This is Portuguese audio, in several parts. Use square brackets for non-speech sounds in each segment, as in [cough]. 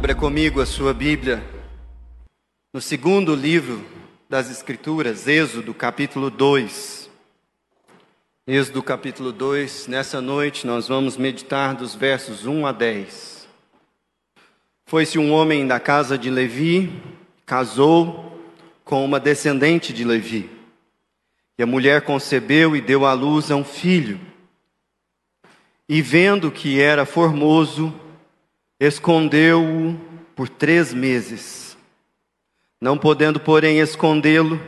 Abra comigo a sua Bíblia no segundo livro das Escrituras, Êxodo, capítulo 2. Êxodo, capítulo 2. Nessa noite nós vamos meditar dos versos 1 a 10. Foi-se um homem da casa de Levi, casou com uma descendente de Levi. E a mulher concebeu e deu à luz a um filho. E vendo que era formoso, escondeu-o por três meses. Não podendo, porém, escondê-lo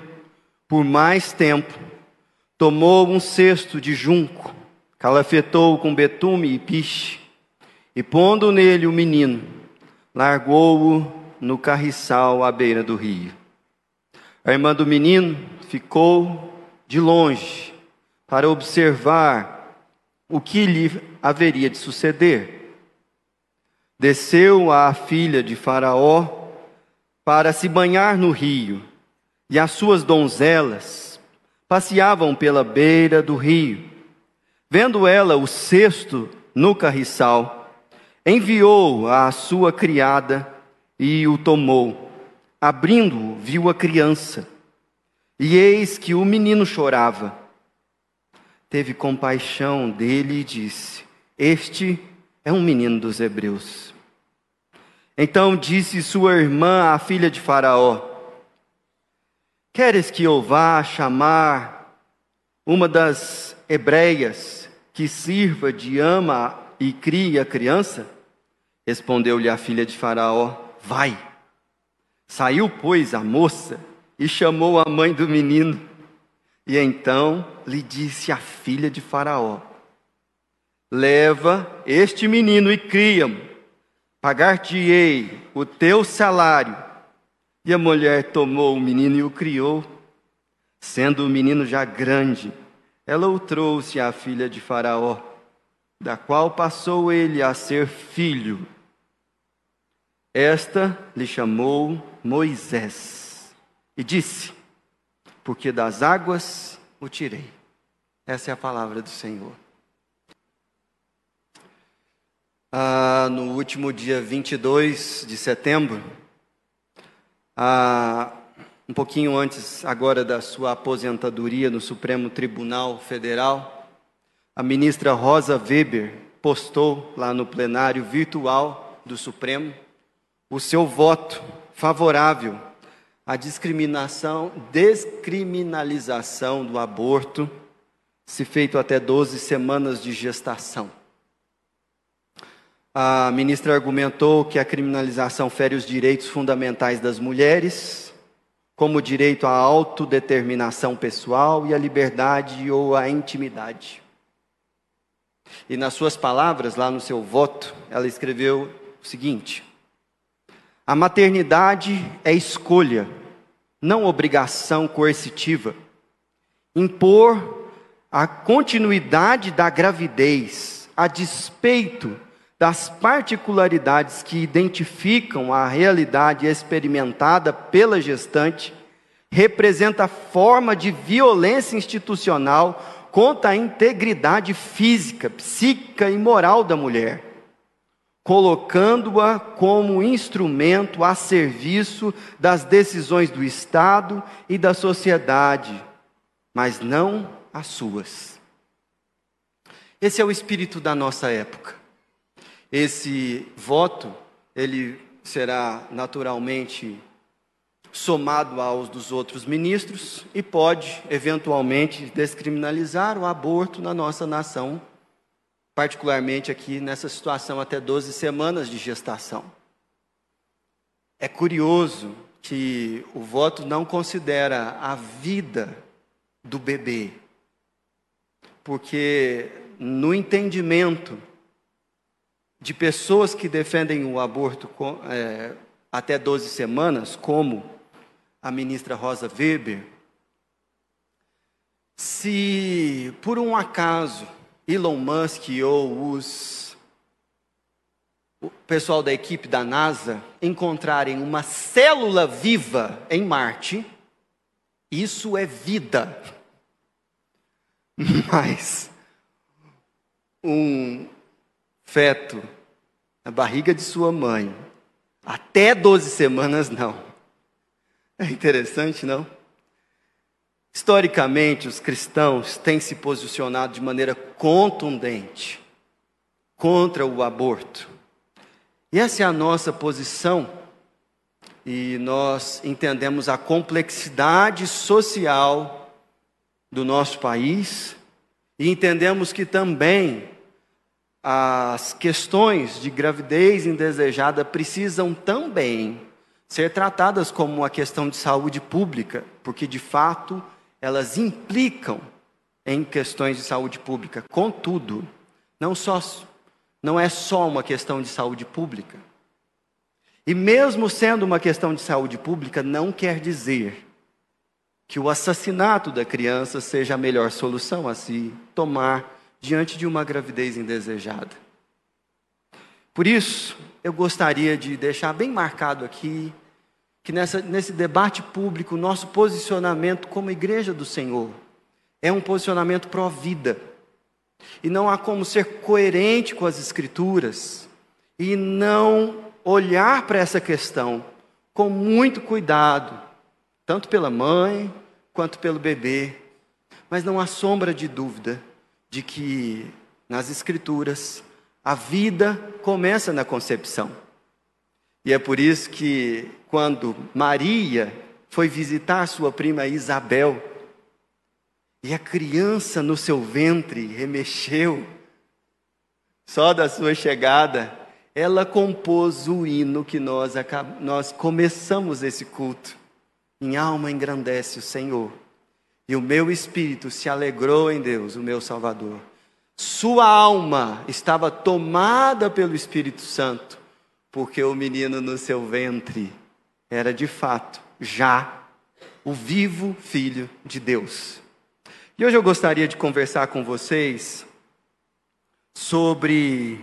por mais tempo, tomou um cesto de junco, calafetou-o com betume e piche, e pondo nele o menino, largou-o no carriçal à beira do rio. A irmã do menino ficou de longe para observar o que lhe haveria de suceder. Desceu a filha de Faraó para se banhar no rio, e as suas donzelas passeavam pela beira do rio. Vendo ela o cesto no carriçal, enviou a sua criada e o tomou. Abrindo-o, viu a criança, e eis que o menino chorava. Teve compaixão dele e disse: Este é um menino dos hebreus. Então disse sua irmã, a filha de Faraó: Queres que eu vá chamar uma das hebreias que sirva de ama e crie a criança? Respondeu-lhe a filha de Faraó: Vai. Saiu, pois, a moça e chamou a mãe do menino. E então lhe disse a filha de Faraó: Leva este menino e cria-mo pagar-te-ei o teu salário. E a mulher tomou o menino e o criou. Sendo o menino já grande, ela o trouxe à filha de Faraó, da qual passou ele a ser filho. Esta lhe chamou Moisés e disse: Porque das águas o tirei. Essa é a palavra do Senhor. Ah, no último dia 22 de setembro, ah, um pouquinho antes agora da sua aposentadoria no Supremo Tribunal Federal, a ministra Rosa Weber postou lá no plenário virtual do Supremo o seu voto favorável à discriminação, descriminalização do aborto, se feito até 12 semanas de gestação. A ministra argumentou que a criminalização fere os direitos fundamentais das mulheres, como o direito à autodeterminação pessoal e à liberdade ou à intimidade. E nas suas palavras, lá no seu voto, ela escreveu o seguinte: A maternidade é escolha, não obrigação coercitiva. Impor a continuidade da gravidez a despeito das particularidades que identificam a realidade experimentada pela gestante, representa forma de violência institucional contra a integridade física, psíquica e moral da mulher, colocando-a como instrumento a serviço das decisões do Estado e da sociedade, mas não as suas. Esse é o espírito da nossa época. Esse voto, ele será naturalmente somado aos dos outros ministros e pode, eventualmente, descriminalizar o aborto na nossa nação, particularmente aqui nessa situação até 12 semanas de gestação. É curioso que o voto não considera a vida do bebê, porque no entendimento de pessoas que defendem o aborto com, é, até 12 semanas, como a ministra Rosa Weber, se por um acaso Elon Musk ou os o pessoal da equipe da NASA encontrarem uma célula viva em Marte, isso é vida. [laughs] Mas um feto na barriga de sua mãe, Até 12 semanas, não. É interessante, não? Historicamente, os cristãos têm se posicionado de maneira contundente contra o aborto. E essa é a nossa posição, e nós entendemos a complexidade social do nosso país, e entendemos que também as questões de gravidez indesejada precisam também ser tratadas como uma questão de saúde pública, porque de fato elas implicam em questões de saúde pública. Contudo, não só não é só uma questão de saúde pública. E mesmo sendo uma questão de saúde pública, não quer dizer que o assassinato da criança seja a melhor solução a se tomar diante de uma gravidez indesejada. Por isso, eu gostaria de deixar bem marcado aqui que nessa, nesse debate público, nosso posicionamento como igreja do Senhor é um posicionamento pró-vida. E não há como ser coerente com as Escrituras e não olhar para essa questão com muito cuidado, tanto pela mãe quanto pelo bebê. Mas não há sombra de dúvida de que nas Escrituras a vida começa na concepção. E é por isso que, quando Maria foi visitar sua prima Isabel, e a criança no seu ventre remexeu, só da sua chegada, ela compôs o hino que nós, nós começamos esse culto. Em alma engrandece o Senhor, e o meu espírito se alegrou em Deus, o meu Salvador. Sua alma estava tomada pelo Espírito Santo, porque o menino no seu ventre era de fato já o vivo Filho de Deus. E hoje eu gostaria de conversar com vocês sobre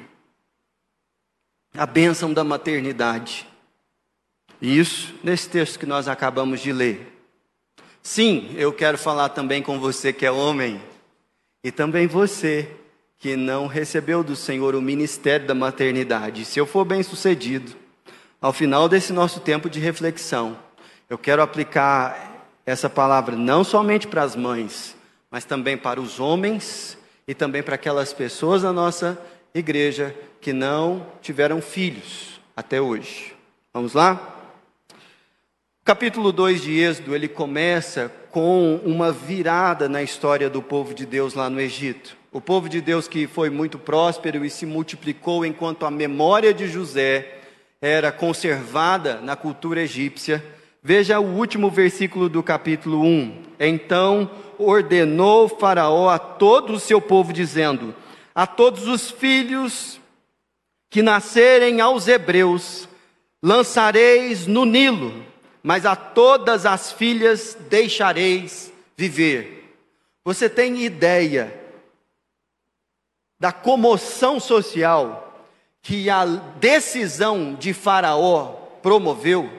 a bênção da maternidade. Isso nesse texto que nós acabamos de ler. Sim, eu quero falar também com você que é homem, e também você que não recebeu do Senhor o ministério da maternidade. Se eu for bem sucedido, ao final desse nosso tempo de reflexão, eu quero aplicar essa palavra não somente para as mães, mas também para os homens e também para aquelas pessoas da nossa igreja que não tiveram filhos até hoje. Vamos lá? Capítulo 2 de Êxodo, ele começa com uma virada na história do povo de Deus lá no Egito. O povo de Deus que foi muito próspero e se multiplicou enquanto a memória de José era conservada na cultura egípcia. Veja o último versículo do capítulo 1. Então ordenou Faraó a todo o seu povo, dizendo: A todos os filhos que nascerem aos hebreus lançareis no Nilo, mas a todas as filhas deixareis viver. Você tem ideia da comoção social que a decisão de Faraó promoveu,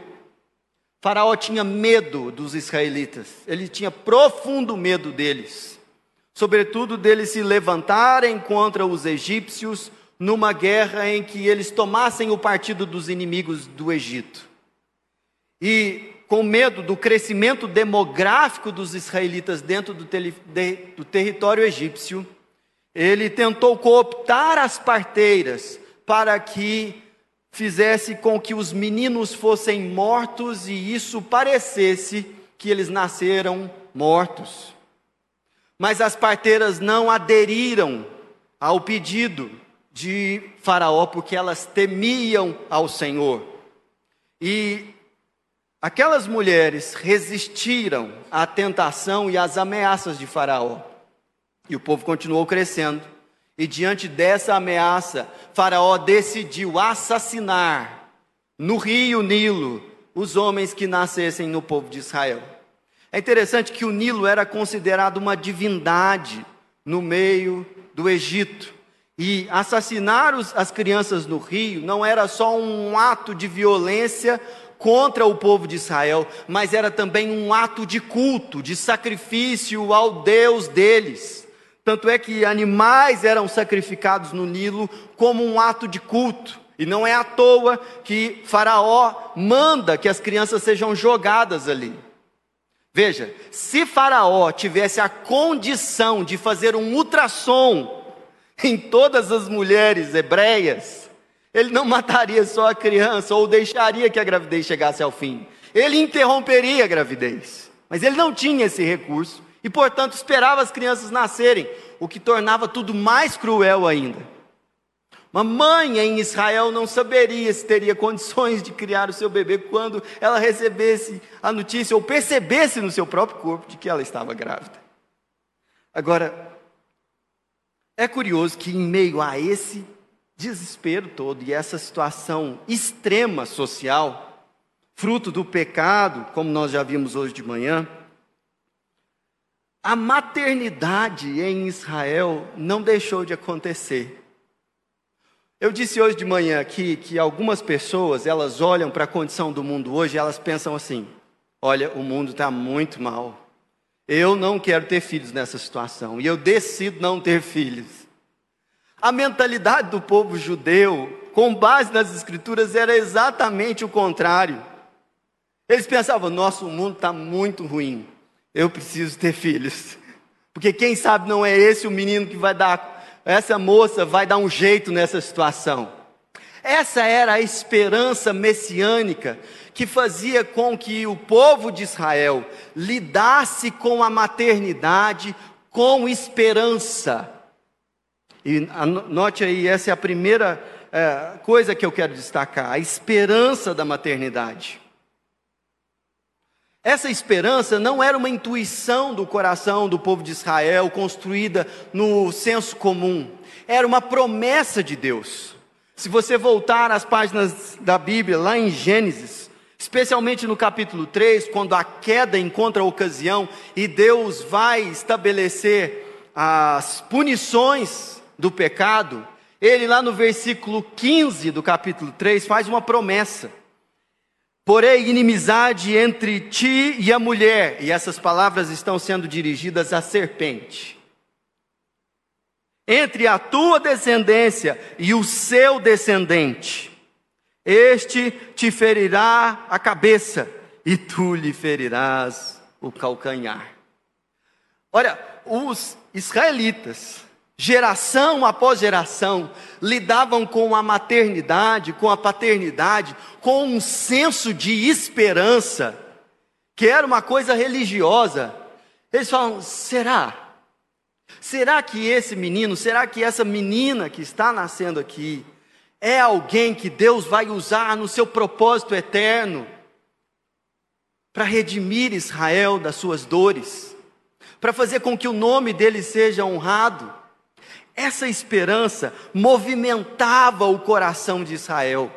Faraó tinha medo dos israelitas, ele tinha profundo medo deles, sobretudo deles se levantarem contra os egípcios numa guerra em que eles tomassem o partido dos inimigos do Egito. E com medo do crescimento demográfico dos israelitas dentro do, do território egípcio, ele tentou cooptar as parteiras para que fizesse com que os meninos fossem mortos e isso parecesse que eles nasceram mortos. Mas as parteiras não aderiram ao pedido de Faraó porque elas temiam ao Senhor. E aquelas mulheres resistiram à tentação e às ameaças de Faraó. E o povo continuou crescendo. E diante dessa ameaça, Faraó decidiu assassinar no rio Nilo os homens que nascessem no povo de Israel. É interessante que o Nilo era considerado uma divindade no meio do Egito. E assassinar os, as crianças no rio não era só um ato de violência contra o povo de Israel, mas era também um ato de culto, de sacrifício ao Deus deles. Tanto é que animais eram sacrificados no Nilo como um ato de culto. E não é à toa que Faraó manda que as crianças sejam jogadas ali. Veja, se Faraó tivesse a condição de fazer um ultrassom [laughs] em todas as mulheres hebreias, ele não mataria só a criança ou deixaria que a gravidez chegasse ao fim. Ele interromperia a gravidez. Mas ele não tinha esse recurso e, portanto, esperava as crianças nascerem, o que tornava tudo mais cruel ainda. Uma mãe em Israel não saberia se teria condições de criar o seu bebê quando ela recebesse a notícia ou percebesse no seu próprio corpo de que ela estava grávida. Agora, é curioso que em meio a esse desespero todo e essa situação extrema social, fruto do pecado, como nós já vimos hoje de manhã, a maternidade em Israel não deixou de acontecer. Eu disse hoje de manhã que, que algumas pessoas, elas olham para a condição do mundo hoje e elas pensam assim, olha, o mundo está muito mal. Eu não quero ter filhos nessa situação e eu decido não ter filhos. A mentalidade do povo judeu, com base nas escrituras, era exatamente o contrário. Eles pensavam, nosso mundo está muito ruim, eu preciso ter filhos. Porque quem sabe não é esse o menino que vai dar essa moça vai dar um jeito nessa situação. Essa era a esperança messiânica que fazia com que o povo de Israel lidasse com a maternidade com esperança. E note aí, essa é a primeira é, coisa que eu quero destacar: a esperança da maternidade. Essa esperança não era uma intuição do coração do povo de Israel, construída no senso comum, era uma promessa de Deus. Se você voltar às páginas da Bíblia, lá em Gênesis, especialmente no capítulo 3, quando a queda encontra a ocasião e Deus vai estabelecer as punições do pecado, ele lá no versículo 15 do capítulo 3 faz uma promessa. Porém, inimizade entre ti e a mulher, e essas palavras estão sendo dirigidas à serpente. Entre a tua descendência e o seu descendente, este te ferirá a cabeça, e tu lhe ferirás o calcanhar. Olha, os israelitas, geração após geração, lidavam com a maternidade, com a paternidade, com um senso de esperança, que era uma coisa religiosa. Eles falam: será? Será que esse menino, será que essa menina que está nascendo aqui, é alguém que Deus vai usar no seu propósito eterno para redimir Israel das suas dores, para fazer com que o nome dele seja honrado? Essa esperança movimentava o coração de Israel.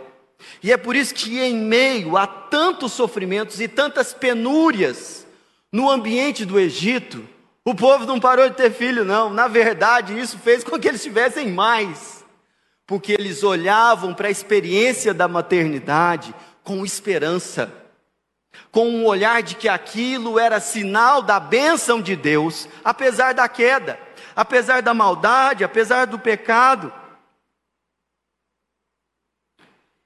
E é por isso que, em meio a tantos sofrimentos e tantas penúrias no ambiente do Egito, o povo não parou de ter filho, não. Na verdade, isso fez com que eles tivessem mais, porque eles olhavam para a experiência da maternidade com esperança, com um olhar de que aquilo era sinal da bênção de Deus, apesar da queda apesar da maldade, apesar do pecado.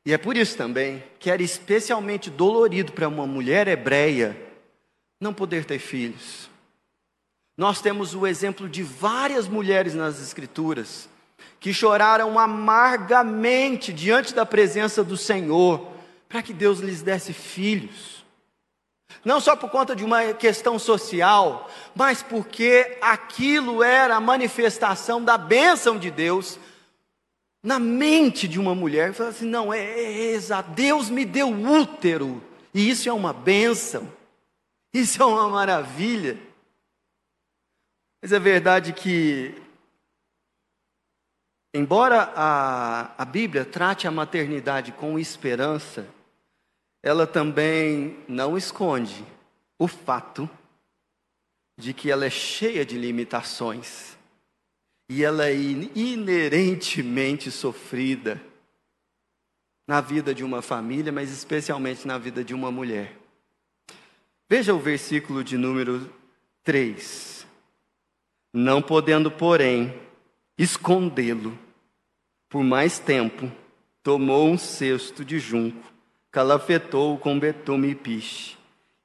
E é por isso também que era especialmente dolorido para uma mulher hebreia não poder ter filhos. Nós temos o exemplo de várias mulheres nas Escrituras que choraram amargamente diante da presença do Senhor para que Deus lhes desse filhos. Não só por conta de uma questão social, mas porque aquilo era a manifestação da bênção de Deus na mente de uma mulher. Fala assim: não, é, é, é Deus me deu útero, e isso é uma bênção, isso é uma maravilha. Mas é verdade que, embora a, a Bíblia trate a maternidade com esperança, ela também não esconde o fato de que ela é cheia de limitações e ela é inerentemente sofrida na vida de uma família, mas especialmente na vida de uma mulher. Veja o versículo de número 3. Não podendo, porém, escondê-lo por mais tempo, tomou um cesto de junco, calafetou com betume e piche,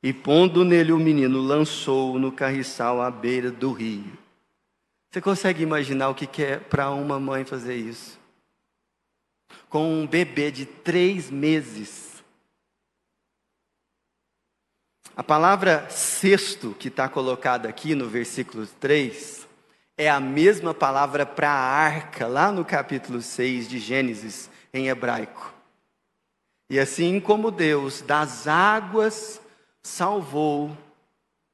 e pondo nele o menino, lançou-o no carriçal à beira do rio. Você consegue imaginar o que é para uma mãe fazer isso? Com um bebê de três meses. A palavra cesto, que está colocada aqui no versículo 3, é a mesma palavra para arca, lá no capítulo 6 de Gênesis, em hebraico. E assim como Deus das águas salvou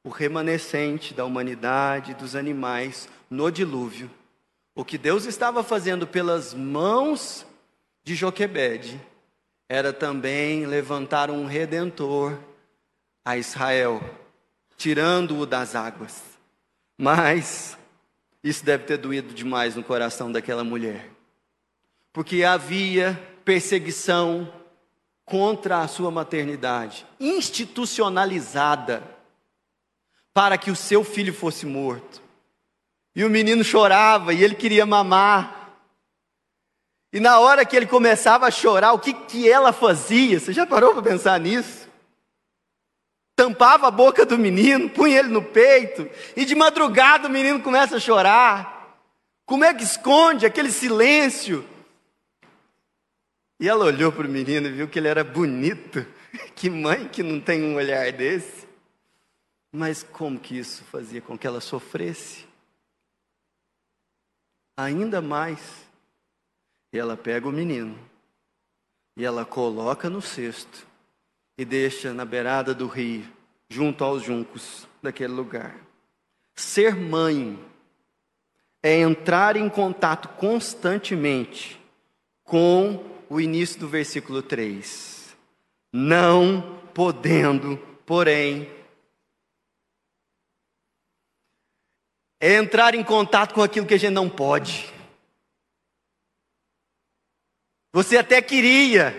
o remanescente da humanidade, dos animais, no dilúvio, o que Deus estava fazendo pelas mãos de Joquebede era também levantar um redentor a Israel, tirando-o das águas. Mas isso deve ter doído demais no coração daquela mulher, porque havia perseguição contra a sua maternidade, institucionalizada, para que o seu filho fosse morto. E o menino chorava e ele queria mamar. E na hora que ele começava a chorar, o que, que ela fazia? Você já parou para pensar nisso? Tampava a boca do menino, punha ele no peito, e de madrugada o menino começa a chorar. Como é que esconde aquele silêncio? E ela olhou para o menino e viu que ele era bonito. [laughs] Que mãe que não tem um olhar desse. Mas como que isso fazia com que ela sofresse? ainda mais. E ela pega o menino e ela coloca no cesto e deixa na beirada do rio, junto aos juncos daquele lugar. Ser mãe é entrar em contato constantemente com o início do versículo 3. Não podendo, porém, é entrar em contato com aquilo que a gente não pode. Você até queria,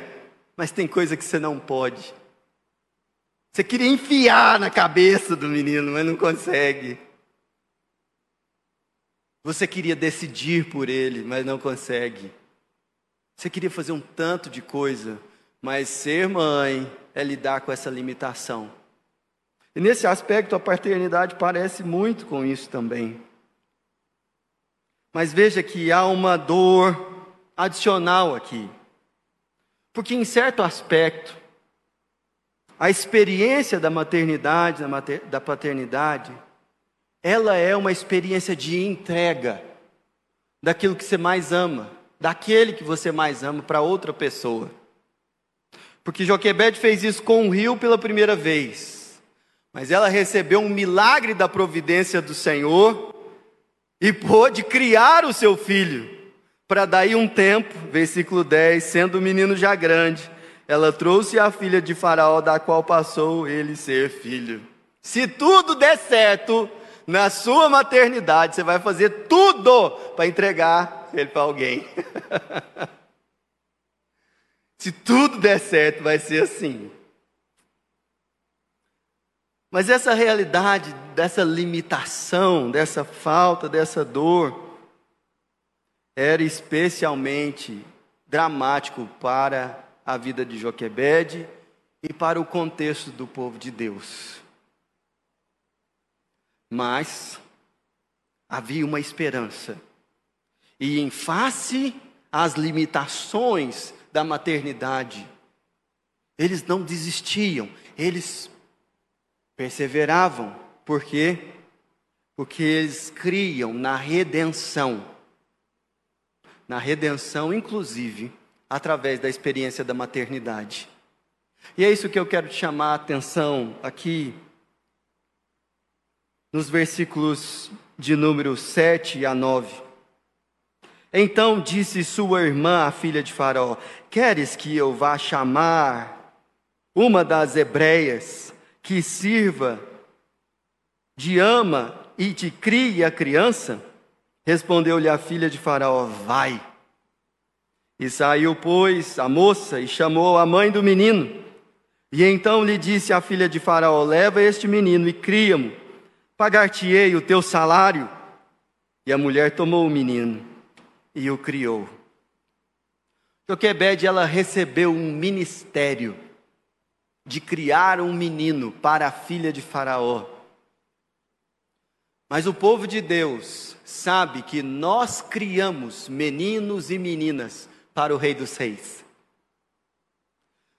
mas tem coisa que você não pode. Você queria enfiar na cabeça do menino, mas não consegue. Você queria decidir por ele, mas não consegue. Você queria fazer um tanto de coisa, mas ser mãe é lidar com essa limitação. E nesse aspecto, a paternidade parece muito com isso também. Mas veja que há uma dor adicional aqui. Porque, em certo aspecto, a experiência da maternidade, da paternidade, ela é uma experiência de entrega daquilo que você mais ama, daquele que você mais ama para outra pessoa. Porque Joquebede fez isso com o rio pela primeira vez. Mas ela recebeu um milagre da providência do Senhor e pôde criar o seu filho. Para daí um tempo, versículo 10, sendo o menino já grande, ela trouxe a filha de Faraó, da qual passou ele ser filho. Se tudo der certo na sua maternidade, você vai fazer tudo para entregar ele para alguém. [laughs] Se tudo der certo, vai ser assim. Mas essa realidade, dessa limitação, dessa falta, dessa dor, era especialmente dramático para a vida de Joquebede e para o contexto do povo de Deus. Mas havia uma esperança. E em face às limitações da maternidade, eles não desistiam, eles perseveravam. Por quê? Porque eles criam na redenção. Na redenção, inclusive, através da experiência da maternidade. E é isso que eu quero te chamar a atenção aqui, nos versículos de número 7 a 9. Então disse sua irmã, a filha de Faraó: Queres que eu vá chamar uma das hebreias que sirva de ama e te crie a criança? Respondeu-lhe a filha de Faraó: Vai. E saiu, pois, a moça e chamou a mãe do menino. E então lhe disse a filha de Faraó: Leva este menino e cria-mo, pagar-te-ei o teu salário. E a mulher tomou o menino e o criou. Joquebede, ela recebeu um ministério de criar um menino para a filha de Faraó. Mas o povo de Deus sabe que nós criamos meninos e meninas para o Rei dos Reis.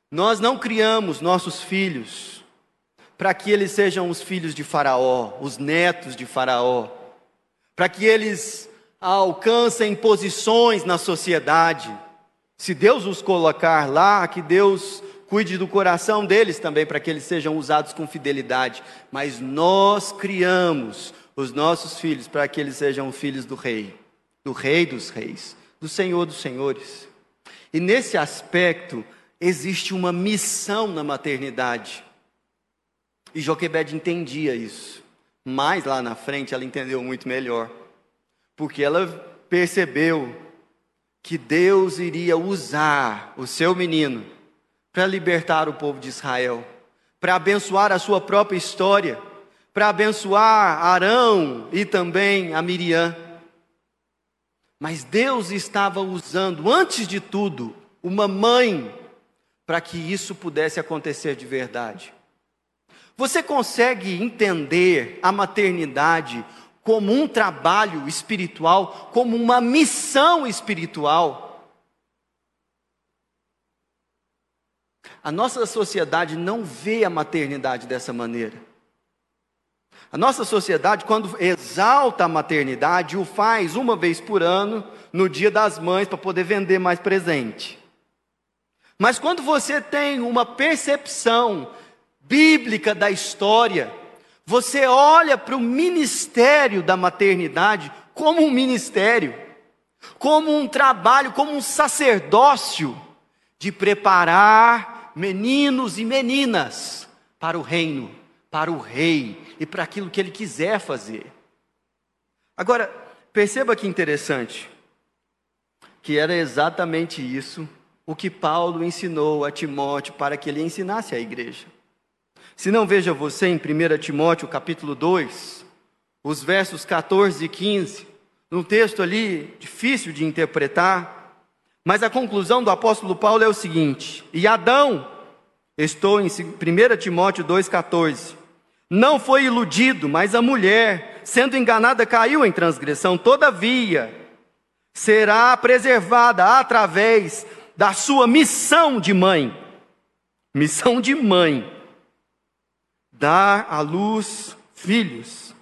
Nós não criamos nossos filhos para que eles sejam os filhos de Faraó, os netos de Faraó, para que eles alcancem posições na sociedade. Se Deus os colocar lá, que Deus cuide do coração deles também, para que eles sejam usados com fidelidade. Mas nós criamos os nossos filhos para que eles sejam filhos do Rei, do Rei dos Reis, do Senhor dos Senhores. E nesse aspecto, existe uma missão na maternidade. E Joquebed entendia isso. Mas lá na frente ela entendeu muito melhor. Porque ela percebeu que Deus iria usar o seu menino para libertar o povo de Israel, para abençoar a sua própria história, para abençoar Arão e também a Miriam. Mas Deus estava usando, antes de tudo, uma mãe para que isso pudesse acontecer de verdade. Você consegue entender a maternidade como um trabalho espiritual, como uma missão espiritual? A nossa sociedade não vê a maternidade dessa maneira. A nossa sociedade, quando exalta a maternidade, o faz uma vez por ano, no dia das mães, para poder vender mais presente. Mas quando você tem uma percepção bíblica da história, você olha para o ministério da maternidade como um ministério, como um trabalho, como um sacerdócio de preparar meninos e meninas para o reino, para o rei e para aquilo que ele quiser fazer. Agora, perceba que interessante, que era exatamente isso o que Paulo ensinou a Timóteo para que ele ensinasse à igreja. Se não veja você em 1 Timóteo capítulo 2, os versos 14 e 15, num texto ali difícil de interpretar, mas a conclusão do apóstolo Paulo é o seguinte: E Adão, estou em 1 Timóteo 2,14, não foi iludido, mas a mulher, sendo enganada, caiu em transgressão, todavia, será preservada através da sua missão de mãe. Missão de mãe, dar à luz filhos.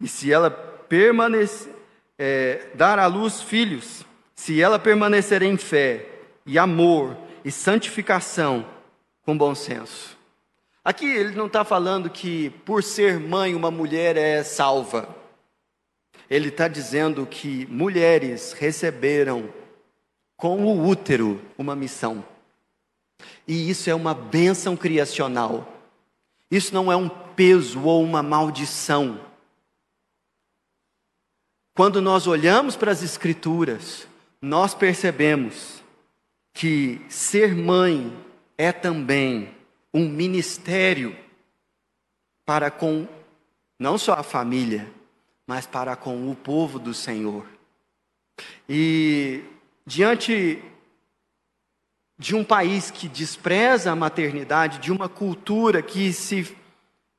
E se ela permanecer, é, dar à luz filhos, se ela permanecer em fé e amor e santificação com bom senso. Aqui ele não está falando que por ser mãe uma mulher é salva. Ele está dizendo que mulheres receberam com o útero uma missão. E isso é uma bênção criacional. Isso não é um peso ou uma maldição. Quando nós olhamos para as Escrituras, nós percebemos que ser mãe é também um ministério para com não só a família, mas para com o povo do Senhor. E diante de um país que despreza a maternidade, de uma cultura que se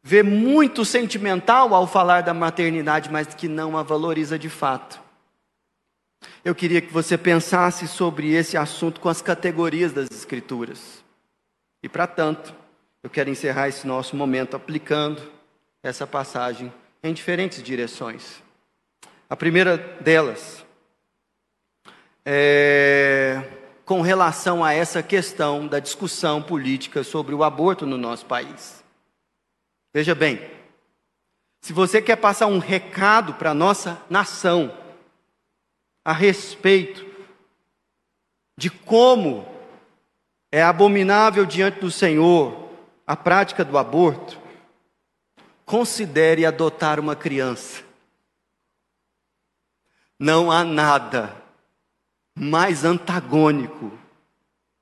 vê muito sentimental ao falar da maternidade, mas que não a valoriza de fato. Eu queria que você pensasse sobre esse assunto com as categorias das Escrituras. E para tanto, eu quero encerrar esse nosso momento aplicando essa passagem em diferentes direções. A primeira delas é com relação a essa questão da discussão política sobre o aborto no nosso país. Veja bem, se você quer passar um recado para a nossa nação, a respeito de como é abominável diante do Senhor a prática do aborto, considere adotar uma criança. Não há nada mais antagônico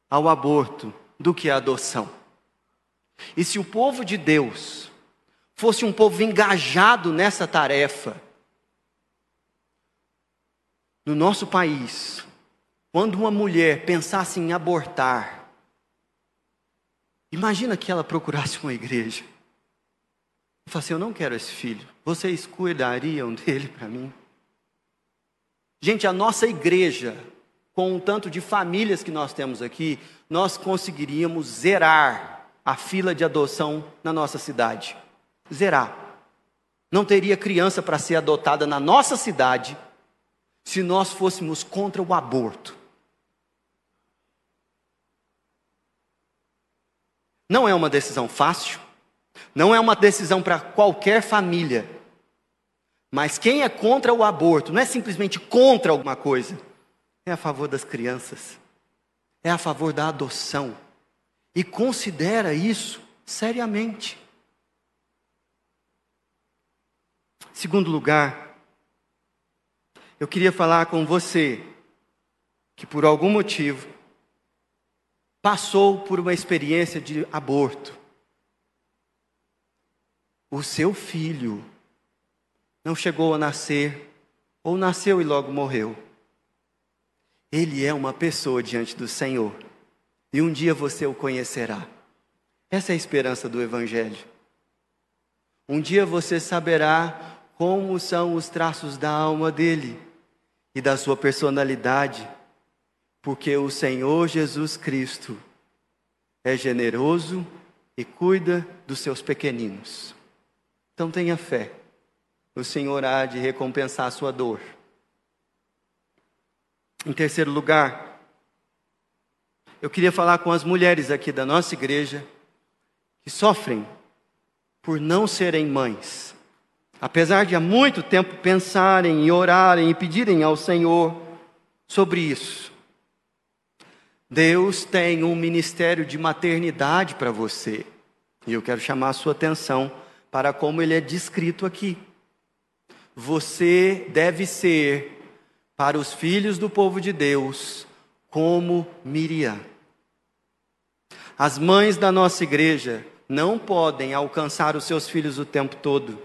ao aborto do que a adoção. E se o povo de Deus fosse um povo engajado nessa tarefa, no nosso país, Quando uma mulher pensasse em abortar, imagina que ela procurasse uma igreja. E falasse: Eu não quero esse filho. Vocês cuidariam [laughs] dele para mim? Gente, a nossa igreja, com o tanto de famílias que nós temos aqui, nós conseguiríamos zerar a fila de adoção na nossa cidade. Zerar. Não teria criança para ser adotada na nossa cidade se nós fôssemos contra o aborto. Não é uma decisão fácil, não é uma decisão para qualquer família. Mas quem é contra o aborto não é simplesmente contra alguma coisa, é a favor das crianças, é a favor da adoção e considera isso seriamente. Segundo lugar, eu queria falar com você que por algum motivo passou por uma experiência de aborto. O seu filho não chegou a nascer, ou nasceu e logo morreu. Ele é uma pessoa diante do Senhor, e um dia você o conhecerá. Essa é a esperança do Evangelho. Um dia você saberá como são os traços da alma dele e da sua personalidade, porque o Senhor Jesus Cristo é generoso e cuida dos seus pequeninos. Então tenha fé o Senhor há de recompensar a sua dor. Em terceiro lugar, eu queria falar com as mulheres aqui da nossa igreja que sofrem por não serem mães. Apesar de há muito tempo pensarem e orarem e pedirem ao Senhor sobre isso. Deus tem um ministério de maternidade para você. E eu quero chamar a sua atenção para como ele é descrito aqui você deve ser para os filhos do povo de Deus como Miriam. As mães da nossa igreja não podem alcançar os seus filhos o tempo todo.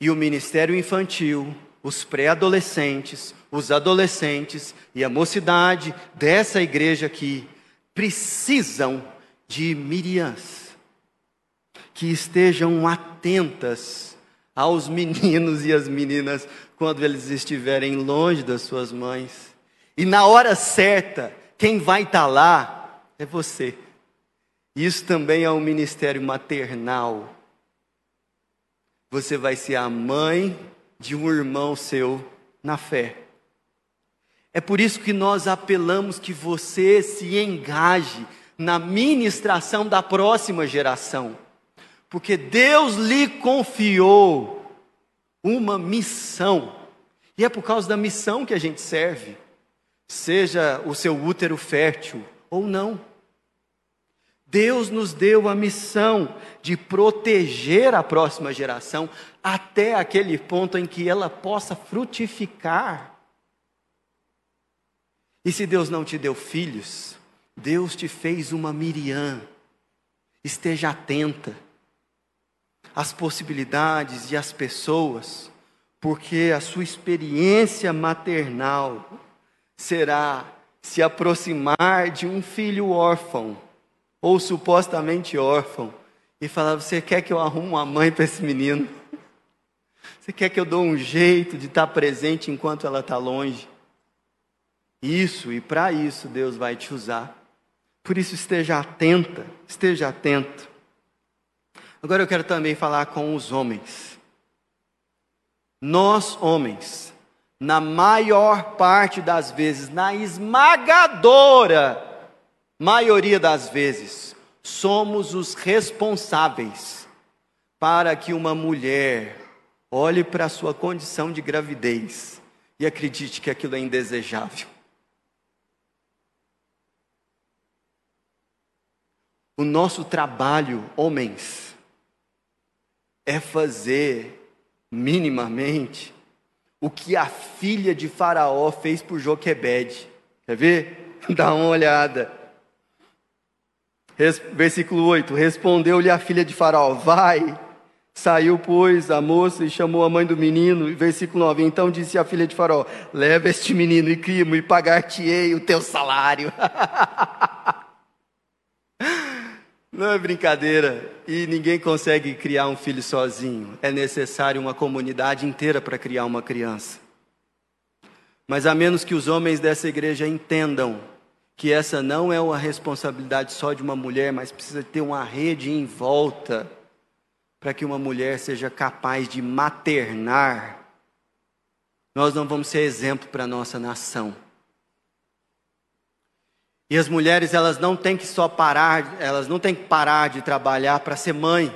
E o ministério infantil, os pré-adolescentes, os adolescentes e a mocidade dessa igreja aqui precisam de Miriams que estejam atentas aos meninos e às meninas quando eles estiverem longe das suas mães. E na hora certa, quem vai estar tá lá é você. Isso também é um ministério maternal. Você vai ser a mãe de um irmão seu na fé. É por isso que nós apelamos que você se engaje na ministração da próxima geração porque Deus lhe confiou uma missão. E é por causa da missão que a gente serve, seja o seu útero fértil ou não. Deus nos deu a missão de proteger a próxima geração até aquele ponto em que ela possa frutificar. E se Deus não te deu filhos, Deus te fez uma Miriam. Esteja atenta as possibilidades e as pessoas, porque a sua experiência maternal será se aproximar de um filho órfão, ou supostamente órfão, e falar: Você quer que eu arrume uma mãe para esse menino? Você quer que eu dou um jeito de estar presente enquanto ela está longe? Isso, e para isso Deus vai te usar. Por isso, esteja atenta, esteja atento. Agora eu quero também falar com os homens. Nós, homens, na maior parte das vezes, na esmagadora maioria das vezes, somos os responsáveis para que uma mulher olhe para a sua condição de gravidez e acredite que aquilo é indesejável. O nosso trabalho, homens, é fazer minimamente o que a filha de Faraó fez por Joquebede. Quer ver? [laughs] Dá uma olhada. Versículo 8: Respondeu-lhe a filha de Faraó: Vai, Saiu, pois, a moça e chamou a mãe do menino, versículo 9. Então disse a filha de Faraó: Leva este menino e cria-mo, e pagar-te-ei o teu salário. [laughs] Não é brincadeira. E ninguém consegue criar um filho sozinho. É necessário uma comunidade inteira para criar uma criança. Mas a menos que os homens dessa igreja entendam que essa não é uma responsabilidade só de uma mulher, mas precisa ter uma rede em volta para que uma mulher seja capaz de maternar, nós não vamos ser exemplo para a nossa nação. E as mulheres, elas não têm que só parar, elas não têm que parar de trabalhar para ser mãe.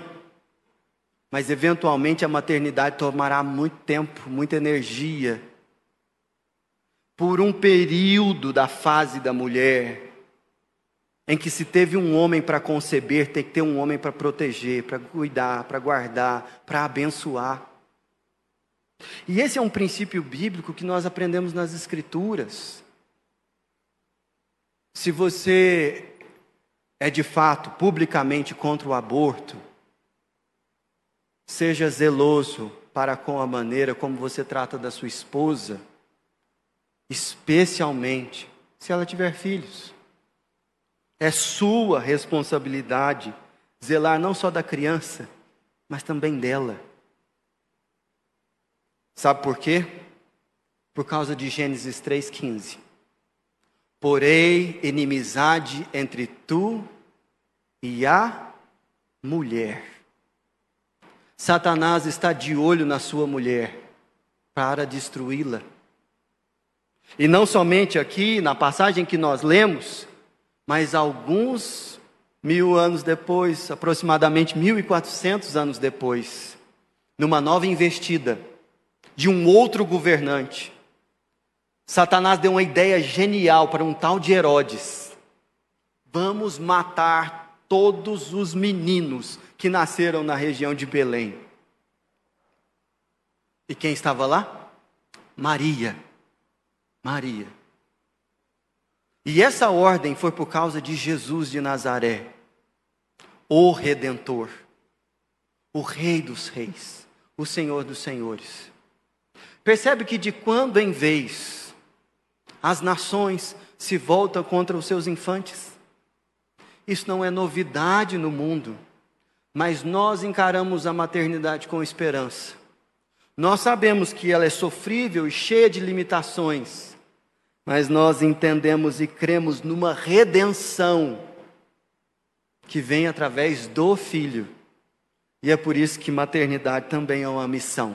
Mas eventualmente a maternidade tomará muito tempo, muita energia. Por um período da fase da mulher, em que se teve um homem para conceber, tem que ter um homem para proteger, para cuidar, para guardar, para abençoar. E esse é um princípio bíblico que nós aprendemos nas Escrituras. Se você é de fato publicamente contra o aborto, seja zeloso para com a maneira como você trata da sua esposa, especialmente se ela tiver filhos. É sua responsabilidade zelar não só da criança, mas também dela. Sabe por quê? Por causa de Gênesis 3,15. Porém, inimizade entre tu e a mulher. Satanás está de olho na sua mulher para destruí-la. E não somente aqui, na passagem que nós lemos, mas alguns mil anos depois, aproximadamente 1.400 anos depois, numa nova investida de um outro governante, Satanás deu uma ideia genial para um tal de Herodes: vamos matar todos os meninos que nasceram na região de Belém. E quem estava lá? Maria. Maria. E essa ordem foi por causa de Jesus de Nazaré, o Redentor, o Rei dos Reis, o Senhor dos Senhores. Percebe que de quando em vez as nações se voltam contra os seus infantes? Isso não é novidade no mundo, mas nós encaramos a maternidade com esperança. Nós sabemos que ela é sofrível e cheia de limitações mas nós entendemos e cremos numa redenção que vem através do Filho. E é por isso que maternidade também é uma missão.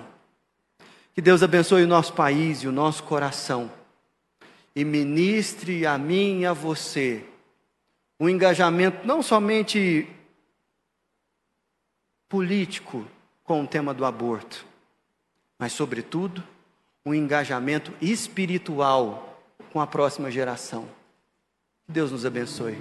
Que Deus abençoe o nosso país e o nosso coração. E ministre a mim e a você um engajamento não somente político com o tema do aborto, mas, sobretudo, um engajamento espiritual com a próxima geração. Deus nos abençoe.